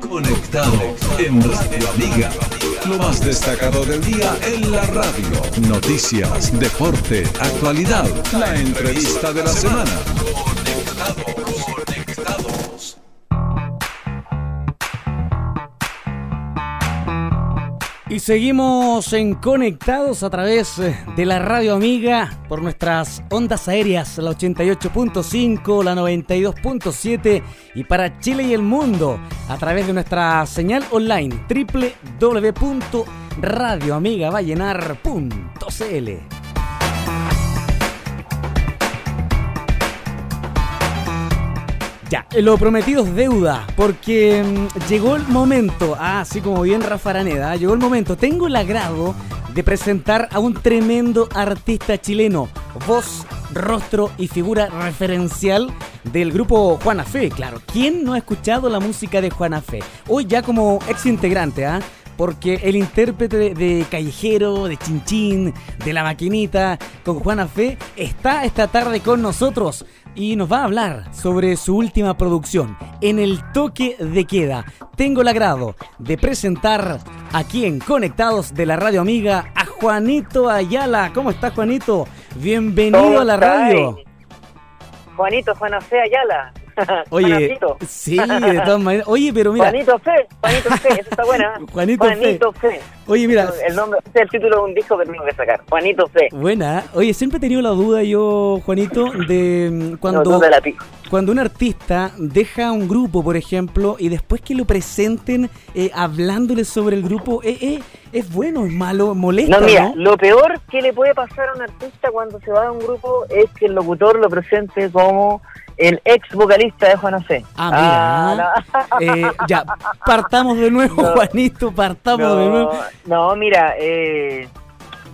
Conectado en Radio Amiga. Lo más destacado del día en la radio. Noticias, deporte, actualidad. La entrevista de la semana. Y seguimos en conectados a través eh, de la radio amiga por nuestras ondas aéreas, la 88.5, la 92.7 y para Chile y el mundo a través de nuestra señal online www.radioamigavallenar.cl. Ya, lo prometido es deuda, porque mm, llegó el momento, ah, así como bien Rafa Araneda, llegó el momento, tengo el agrado de presentar a un tremendo artista chileno, voz, rostro y figura referencial del grupo Juana Fe, claro, ¿quién no ha escuchado la música de Juana Fe? Hoy ya como ex integrante, ¿ah? Porque el intérprete de, de Callejero, de Chinchín, de La Maquinita, con Juana Fe, está esta tarde con nosotros y nos va a hablar sobre su última producción, En el toque de queda. Tengo el agrado de presentar aquí en Conectados de la Radio Amiga a Juanito Ayala. ¿Cómo estás, Juanito? Bienvenido ¿Cómo a la radio. Juanito, Juana Fe Ayala. Oye, Juanito. sí, de todas maneras. Oye, pero mira, Juanito Fe, Juanito Fe, eso está buena. Juanito Fe. Juanito Fe. oye, mira, El nombre, este es el título de un disco que tengo que sacar. Juanito Fe. buena. Oye, siempre he tenido la duda yo, Juanito, de mm, cuando... No, la pico. Cuando un artista deja un grupo, por ejemplo, y después que lo presenten eh, hablándole sobre el grupo, eh, eh, ¿es bueno, es malo, molesta? No, mira, ¿no? lo peor que le puede pasar a un artista cuando se va de un grupo es que el locutor lo presente como el ex vocalista de Juana Fe. Ah, mira. Eh, ya, partamos de nuevo, No. Juanito, partamos no, de nuevo. no, mira, eh,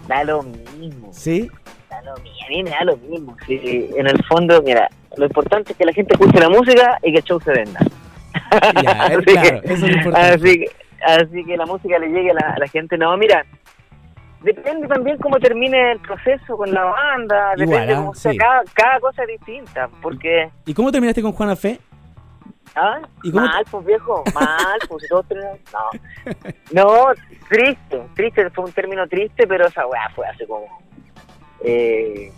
da lo mismo. ¿Sí? Da lo mismo, a mí me da lo mismo. Sí, en el fondo, mira, lo importante es que la gente escuche la música y que el show se venda. Ya, Así que- claro, eso es lo importante. Así que, así que la música le llegue a la, a la gente. No, mira, depende también cómo termine el proceso con la banda, Igual, depende ¿ah? cómo sea, Sí. cada, cada cosa es distinta, porque... ¿Y cómo terminaste con Juana Fe? ¿Ah? ¿Y cómo Mal, pues viejo, mal, pues dos, tres, no. No, triste, triste, fue un término triste, pero esa weá fue hace como. Eh,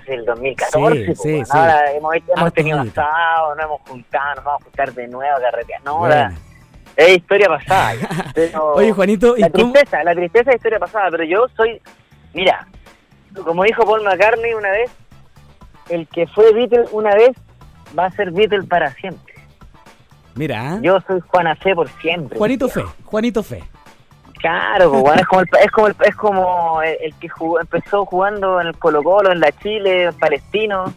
hace el 2014. Sí, pues, sí. Ahora hemos, hecho- hemos tenido asado, nos hemos juntado, nos vamos a juntar de nuevo a carretear. No, Bueno. la- es historia pasada. Pero Oye, Juanito, ¿y la cómo? tristeza, la tristeza es historia pasada, pero yo soy. Mira, como dijo Paul McCartney una vez, el que fue Beatle una vez va a ser Beatle para siempre. Mira. Yo soy Juana Fe por siempre. Juanito Fe, Juanito Fe. Claro, pues, bueno, es como el, es como el, es como el, el que jugó- empezó jugando en el Colo Colo, en la Chile, en Palestino,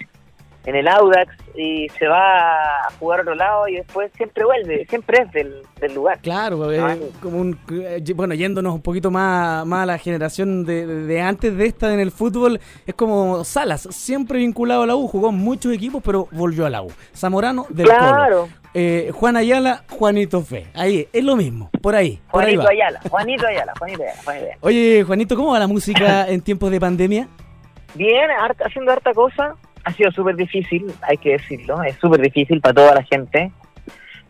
en el Audax y se va a jugar a otro lado y después siempre vuelve, siempre es del, del lugar. Claro, eh, Ah. como un, eh, bueno, yéndonos un poquito más, más a la generación de, de antes de esta en el fútbol, es como Salas, siempre vinculado a la U, jugó en muchos equipos, pero volvió a la U. Zamorano del. Claro, Eh, Juan Ayala, Juanito Fe. Ahí, es lo mismo, por ahí. Por ahí Juanito va. Ayala, Juanito Ayala, Juanito Ayala, Juanito Ayala. Oye, Juanito, ¿cómo va la música en tiempos de pandemia? Bien, harta- haciendo harta cosa, ha sido súper difícil, hay que decirlo, es súper difícil para toda la gente.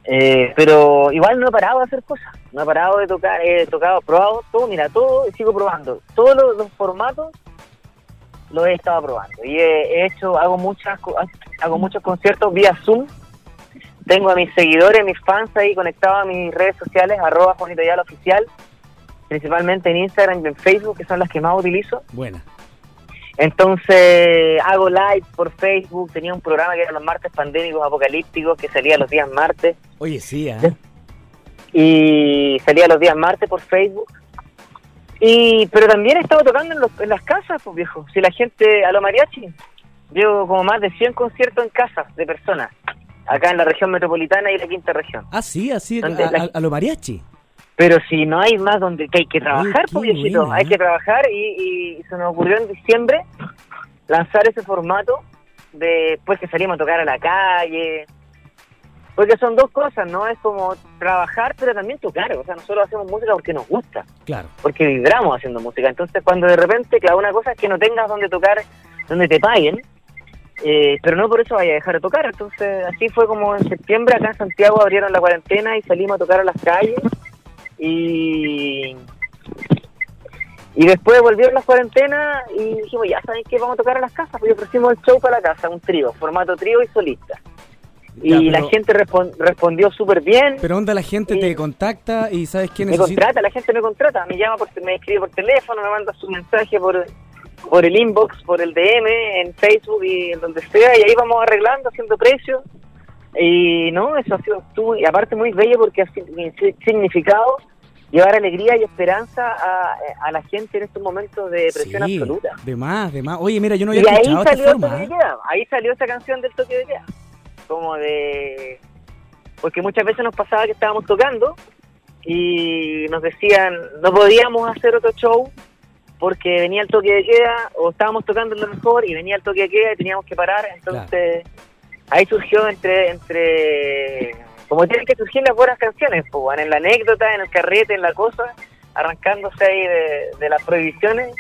Eh, pero igual no he parado de hacer cosas, no he parado de tocar, he tocado, probado todo, mira, todo, sigo probando. Todos los, los formatos los he estado probando. Y he, he hecho, hago muchas hago muchos conciertos vía Zoom. Tengo a mis seguidores, mis fans ahí conectados a mis redes sociales, arroba Juanito Oficial, principalmente en Instagram y en Facebook, que son las que más utilizo. Buena. Entonces hago live por Facebook, tenía un programa que era los martes pandémicos apocalípticos que salía los días martes Oye, sí, ¿ah? y salía los días martes por Facebook. Y pero también he estado tocando en, los- en las casas, pues viejo. Si la gente a lo mariachi, llevo como más de 100 conciertos en casas de personas, acá en la región metropolitana y la quinta región. Ah, sí, así, a, ¿Dónde la- a- a lo mariachi. Pero si no hay más donde que hay que trabajar, qué pues viejito, hay que trabajar y, y se nos ocurrió en diciembre lanzar ese formato de pues que salimos a tocar a la calle. Porque son dos cosas, ¿no? Es como trabajar, pero también tocar. O sea, nosotros hacemos música porque nos gusta, Claro. porque vibramos haciendo música. Entonces, cuando de repente, claro, una cosa es que no tengas donde tocar, donde te paguen, Eh, pero no por eso vaya a dejar de tocar. Entonces, así fue como en septiembre acá en Santiago abrieron la cuarentena y salimos a tocar a las calles. Y, y después volvieron las cuarentenas y dijimos, ya saben que vamos a tocar a las casas. Pues ofrecimos el show para la casa, un trío, formato trío y solista. Y la gente respondió súper bien. Pero onda, la gente te contacta y sabes quién Me contrata, la gente me contrata, me llama, por, me escribe por teléfono, me manda su mensaje por, por el inbox, por el DM, en Facebook y en donde sea, y ahí vamos arreglando, haciendo precios. Y no, eso ha sido tú, y aparte muy bello porque ha significado llevar alegría y esperanza a, la gente en estos momentos de depresión absoluta. De más, de más. Oye, mira, yo no había y ahí salió ¿eh? ahí salió esa canción del toque de queda. Como de... Porque muchas veces nos pasaba que estábamos tocando y nos decían, no podíamos hacer otro show porque venía el toque de queda o estábamos tocando lo mejor y venía el toque de queda y teníamos que parar. Entonces ahí surgió entre, entre, como tienen que surgir las buenas canciones, pues, en la anécdota, en el carrete, en la cosa, arrancándose ahí de, de las prohibiciones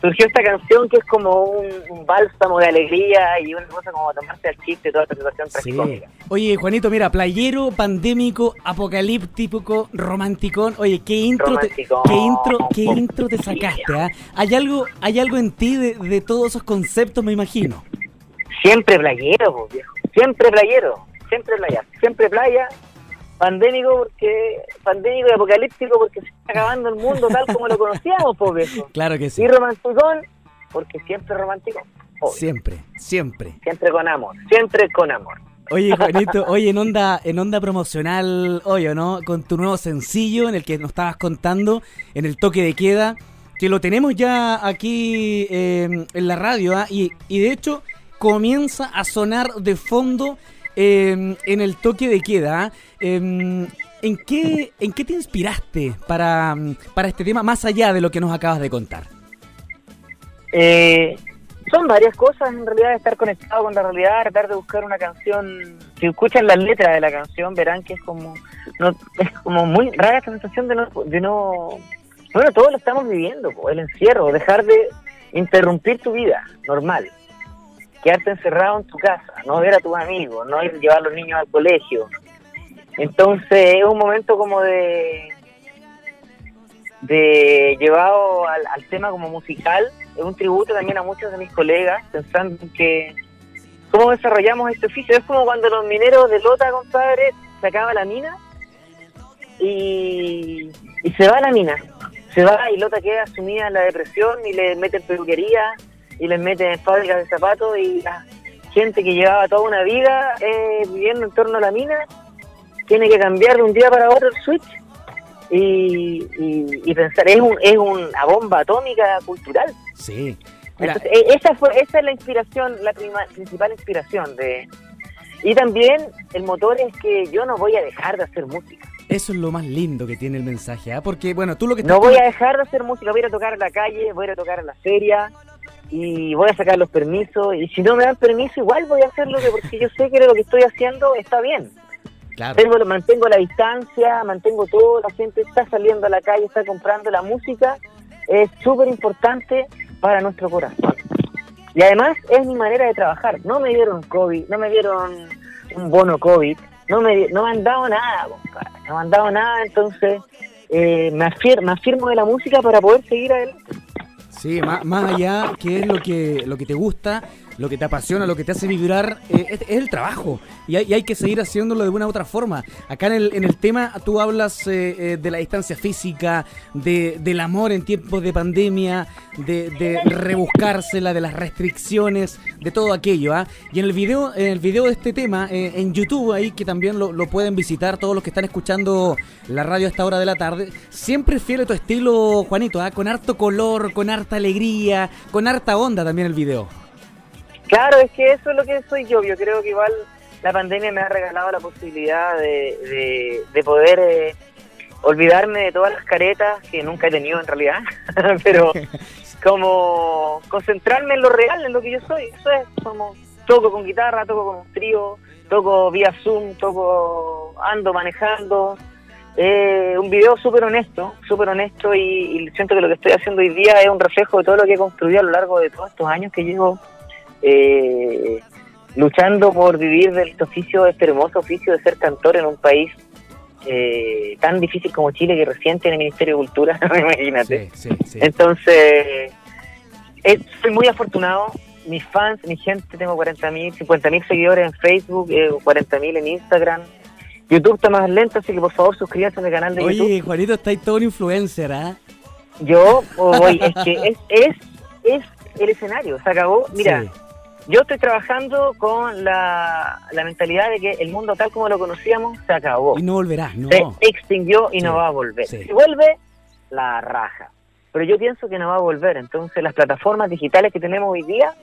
surgió esta canción que es como un, bálsamo de alegría y una cosa como tomarse al chiste toda esta situación sí. Oye, Juanito, mira, playero, pandémico, apocalíptico, romanticón. Oye, qué intro, te, qué intro, qué intro te sacaste, ¿ah? Hay algo, hay algo en ti de, todos esos conceptos, me imagino. Siempre playero, viejo. Siempre playero. Siempre playa. Siempre playa pandémico porque pandémico y apocalíptico porque se está acabando el mundo tal como lo conocíamos, pues Claro que sí. Y romanticón porque siempre romántico. Siempre, siempre. Siempre con amor, siempre con amor. Oye, Juanito, oye, en onda, en onda promocional, oye, ¿no? Con tu nuevo sencillo en el que nos estabas contando, en el toque de queda, que lo tenemos ya aquí eh, en la radio, ¿ah? y, y de hecho comienza a sonar de fondo Em, en el toque de queda, em, ¿en, qué, ¿en qué te inspiraste para, para este tema más allá de lo que nos acabas de contar? Eh, son varias cosas, en realidad, estar conectado con la realidad, tratar de buscar una canción. Si escuchan las letras de la canción, verán que es como no, es como muy rara esta sensación de no, de no. Bueno, todos lo estamos viviendo, el encierro, dejar de interrumpir tu vida normal quedarte encerrado en tu casa, no ver a tus amigos, no ir a llevar a los niños al colegio. Entonces es un momento como de de llevado al, tema como musical, es un tributo también a muchos de mis colegas, pensando en que cómo desarrollamos este oficio. Es como cuando los mineros de Lota, compadre, se acaba la mina y, y se va la mina. Se va y Lota queda sumida en la depresión y le meten peluquería y les meten en fábricas de zapatos y la gente que llevaba toda una vida eh, viviendo en torno a la mina tiene que cambiar de un día para otro el switch y, y, pensar, es, un, es una bomba atómica cultural. Sí. E, esa, fue, esa es la inspiración, la principal inspiración de... Y también el motor es que yo no voy a dejar de hacer música. Eso es lo más lindo que tiene el mensaje, ¿ah? Porque, bueno, tú lo que... No voy a dejar de hacer música, voy a ir a tocar en la calle, voy a ir a tocar en la feria, y voy a sacar los permisos y si no me dan permiso igual voy a hacerlo porque yo sé que lo que estoy haciendo está bien. Tengo, mantengo la distancia, mantengo todo, la gente está saliendo a la calle, está comprando la música, es súper importante para nuestro corazón. Y además es mi manera de trabajar. No me dieron COVID, no me dieron un bono COVID, no me, no me han dado nada, no me han dado nada, entonces eh, me, afirmo, me afirmo de la música para poder seguir adelante. Sí, más, más allá, ¿qué es lo que, lo que te gusta? Lo que te apasiona, lo que te hace vibrar, eh, es, el trabajo. Y hay, hay, que seguir haciéndolo de una u otra forma. Acá en el, en el tema tú hablas eh, eh, de la distancia física, de, del amor en tiempos de pandemia, de, rebuscársela, de las restricciones, de todo aquello. ¿ah? Y en el video, en el video de este tema, en YouTube, ahí que también lo, lo, pueden visitar todos los que están escuchando la radio a esta hora de la tarde, siempre fiel a tu estilo, Juanito, ¿ah? con harto color, con harta alegría, con harta onda también el video. Claro, es que eso es lo que soy yo. Yo creo que igual la pandemia me ha regalado la posibilidad de, de, poder eh, olvidarme de todas las caretas que nunca he tenido en realidad, pero como concentrarme en lo real, en lo que yo soy. Eso es como toco con guitarra, toco con un trío, toco vía Zoom, toco ando manejando. Eh, un video súper honesto, súper honesto y, y siento que lo que estoy haciendo hoy día es un reflejo de todo lo que he construido a lo largo de todos estos años que llevo eh, luchando por vivir de este oficio, este hermoso oficio de ser cantor en un país eh, tan difícil como Chile que recién tiene el Ministerio de Cultura, imagínate. Entonces, eh, soy muy afortunado. Mis fans, mi gente, tengo 40 mil, 50 mil seguidores en Facebook, eh, 40 mil en Instagram. YouTube está más lento, así que por favor suscríbanse a mi canal de YouTube. Oye, Juanito, estáis todo un influencer, ¿ah? Yo, voy, es que es, es, es el escenario, se acabó. Mira, yo estoy trabajando con la, la, mentalidad de que el mundo tal como lo conocíamos se acabó. Y no volverá, ¿no? Se extinguió y no va a volver. Si vuelve, la raja. Pero yo pienso que no va a volver. Entonces, las plataformas digitales que tenemos hoy día,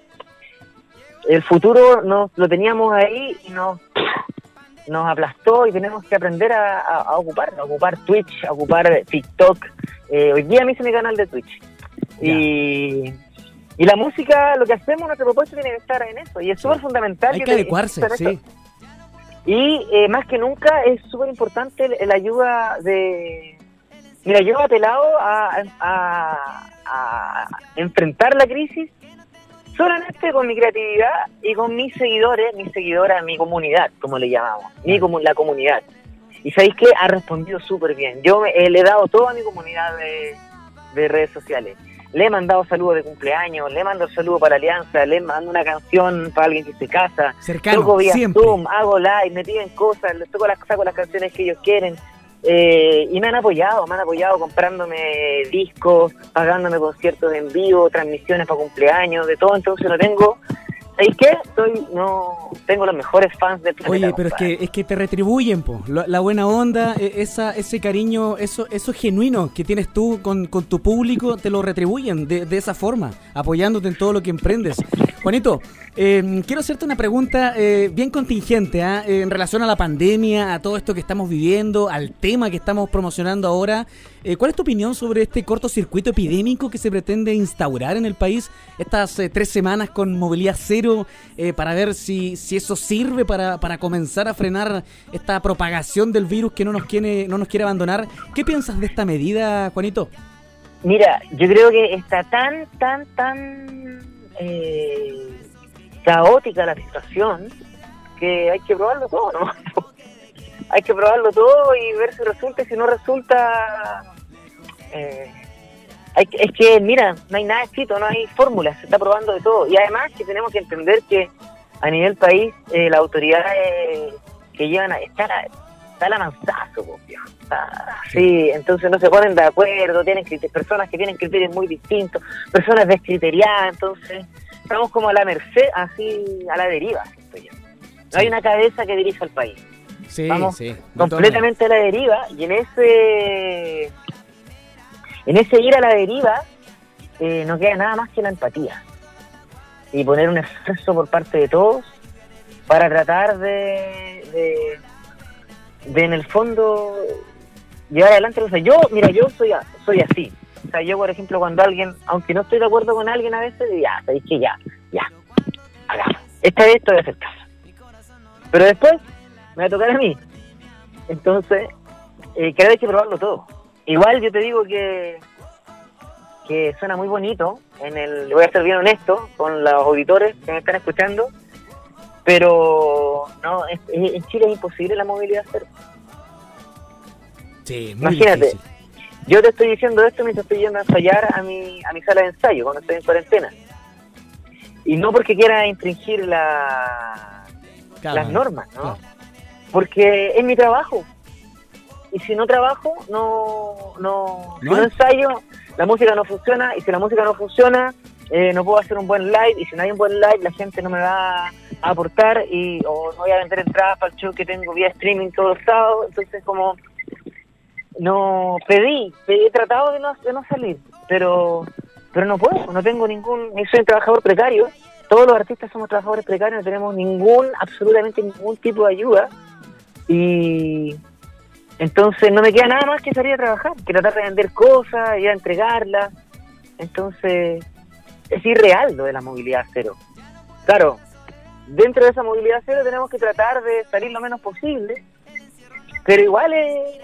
el futuro nos lo teníamos ahí y nos, nos aplastó y tenemos que aprender a, a, ocupar, a ocupar Twitch, a ocupar TikTok. Eh, hoy día me hice mi canal de Twitch. Y y la música, lo que hacemos, nuestra propuesta tiene que estar en eso. Y es súper fundamental. Hay que, adecuarse, sí. Y eh, más que nunca es súper importante la ayuda de... Mira, yo he apelado a, a, enfrentar la crisis solamente con mi creatividad y con mis seguidores, mis seguidoras, mi comunidad, como le llamamos, mi la comunidad. Y sabéis que ha respondido súper bien. Yo eh, le he dado toda mi comunidad de, de redes sociales le he mandado saludos de cumpleaños, le mando saludos para Alianza, le mando una canción para alguien que se casa, Cercano, toco vía siempre. Zoom, hago live, me piden cosas, les toco las, saco las canciones que ellos quieren. Eh, y me han apoyado, me han apoyado comprándome discos, pagándome conciertos en vivo, transmisiones para cumpleaños, de todo, entonces no tengo ¿Sabes qué? Soy, no, tengo los mejores fans de planeta. Oye, pero es que, es que te retribuyen, po. La, buena onda, e, esa, ese cariño, eso, eso genuino que tienes tú con, con tu público, te lo retribuyen de, de, esa forma, apoyándote en todo lo que emprendes. Juanito, eh, quiero hacerte una pregunta eh, bien contingente ¿eh? en relación a la pandemia, a todo esto que estamos viviendo, al tema que estamos promocionando ahora. Eh, ¿Cuál es tu opinión sobre este cortocircuito epidémico que se pretende instaurar en el país estas eh, tres semanas con movilidad cero para ver si, si eso sirve para, para, comenzar a frenar esta propagación del virus que no nos quiere, no nos quiere abandonar? ¿Qué piensas de esta medida, Juanito? Mira, yo creo que está tan, tan, tan eh, caótica la situación que hay que probarlo todo, ¿no? hay que probarlo todo y ver si resulta y si no resulta... Eh, hay, es que, mira, no hay nada escrito, no hay fórmulas, se está probando de todo. Y además que tenemos que entender que a nivel país eh, las autoridades que llevan a estar está la manzazo, sí, entonces no se ponen de acuerdo, tienen personas que tienen criterios muy distintos, personas descriteriadas, entonces estamos como a la merced, así a la deriva, No hay una cabeza que dirija al país. Sí, Vamos sí, completamente a la deriva y en ese en ese ir a la deriva eh, no queda nada más que la empatía. Y poner un esfuerzo por parte de todos para tratar de de en el fondo llevar adelante o sea, yo mira yo soy así. O sea yo por ejemplo cuando alguien aunque no estoy de acuerdo con alguien a veces ya sabéis que ya ya. Hagamos. Esta vez estoy a hacer caso. Pero después me va a tocar a mí. Entonces eh, creo que hay que probarlo todo igual yo te digo que que suena muy bonito en el voy a ser bien honesto con los auditores que me están escuchando pero no, en Chile es imposible la movilidad cero. Sí, Imagínate, yo te estoy diciendo esto mientras estoy yendo a ensayar a mi, a mi sala de ensayo cuando estoy en cuarentena. Y no porque quiera infringir la, las normas, ¿no? Porque es mi trabajo. Y si no trabajo, no, no, si no ensayo, la música no funciona. Y si la música no funciona, eh, no puedo hacer un buen live. Y si no hay un buen live, la gente no me va aportar y o no voy a vender entradas para el show que tengo vía streaming todos los sábados, entonces como no pedí, he tratado de no, de no salir, pero pero no puedo, no tengo ningún, soy un trabajador precario, todos los artistas somos trabajadores precarios, no tenemos ningún, absolutamente ningún tipo de ayuda y entonces no me queda nada más que salir a trabajar, que tratar de vender cosas, ir a entregarlas, entonces es irreal lo de la movilidad cero. Claro, dentro de esa movilidad cero tenemos que tratar de salir lo menos posible, pero igual es,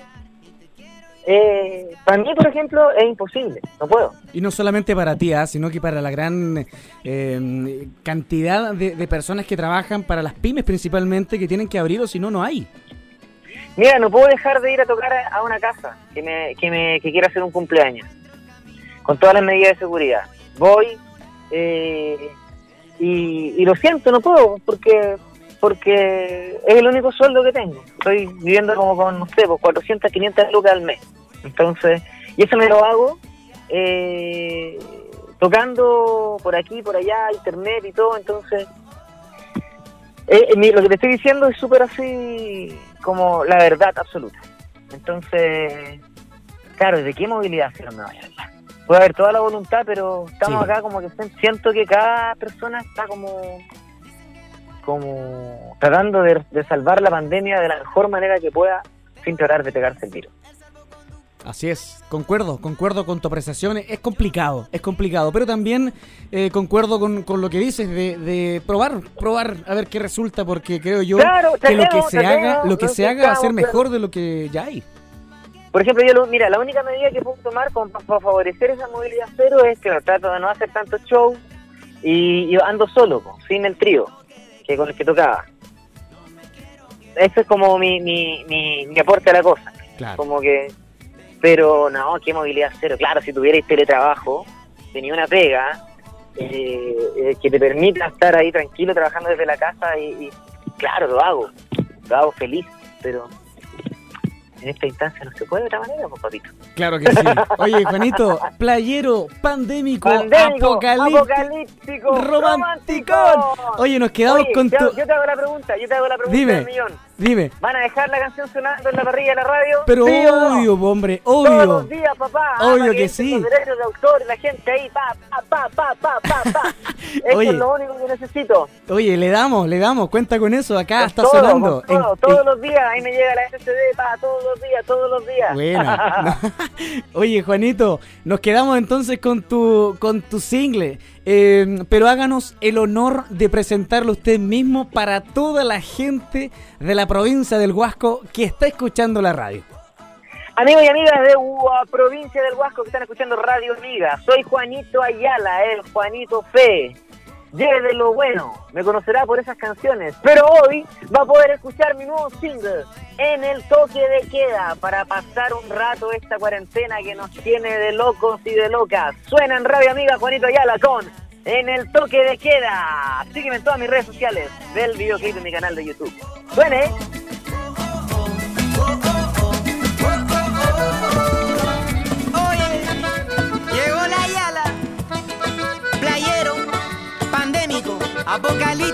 eh, para mí, por ejemplo, es imposible, no puedo. Y no solamente para ti, ¿ah? sino que para la gran eh, cantidad de, personas que trabajan, para las pymes principalmente, que tienen que abrir o si no, no hay. Mira, no puedo dejar de ir a tocar a una casa que, me, que, me, que quiera hacer un cumpleaños, con todas las medidas de seguridad. Voy eh, y, lo siento, no puedo, porque porque es el único sueldo que tengo. Estoy viviendo como con, no sé, pues 400, 500 lucas al mes. Entonces, y eso me lo hago eh, tocando por aquí, por allá, internet y todo. Entonces, eh, eh, lo que te estoy diciendo es súper así como la verdad absoluta. Entonces, claro, ¿de qué movilidad se me vaya Puede haber toda la voluntad, pero estamos acá como que siento que cada persona está como como tratando de, salvar la pandemia de la mejor manera que pueda sin tratar de pegarse el virus. Así es, concuerdo, concuerdo con tu apreciación. Es complicado, es complicado, pero también eh, concuerdo con, lo que dices de, probar, probar a ver qué resulta, porque creo yo que lo que se haga, lo que se haga va a ser mejor de lo que ya hay. Por ejemplo, yo mira, la única medida que puedo tomar para favorecer esa movilidad cero es que trato de no hacer tanto show y, ando solo, sin el trío que con el que tocaba. Eso es como mi, mi, mi, aporte a la cosa. Como que, pero no, qué movilidad cero. Claro, si tuvierais teletrabajo, tenía una pega eh, eh, que te permita estar ahí tranquilo trabajando desde la casa y, y claro, lo hago, lo hago feliz, pero en esta instancia no se puede de otra manera, pues, papito. Claro que sí. Oye, Juanito, playero, pandémico, apocalíptico, romántico. Oye, nos quedamos con tu... Yo te hago la pregunta, yo te hago la pregunta Dime. del millón. Dime. ¿Van a dejar la canción sonando en la parrilla de la radio? Pero obvio, hombre, obvio. Todos los días, papá. Obvio que sí. Los derechos de autor, la gente ahí, pa, pa, pa, pa, pa, pa. Eso es lo único que necesito. Oye, le damos, le damos, cuenta con eso, acá está sonando. todos los días, ahí me llega la SSD, pa, todos los días, todos los días. Buena. Oye, Juanito, nos quedamos entonces con tu, con tu single. Eh, pero háganos el honor de presentarlo usted mismo para toda la gente de la provincia del Huasco que está escuchando la radio. Amigos y amigas de la provincia del Huasco que están escuchando Radio Amiga, soy Juanito Ayala, el Juanito Fe. Lleve lo bueno, me conocerá por esas canciones, pero hoy va a poder escuchar mi nuevo single en el toque de queda para pasar un rato esta cuarentena que nos tiene de locos y de locas. Suena en Radio Amiga Juanito Ayala con En el toque de queda. Sígueme en todas mis redes sociales del videoclip de mi canal de YouTube. Suene. Apocalíptico,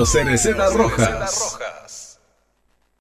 Los Cerecetas Rojas.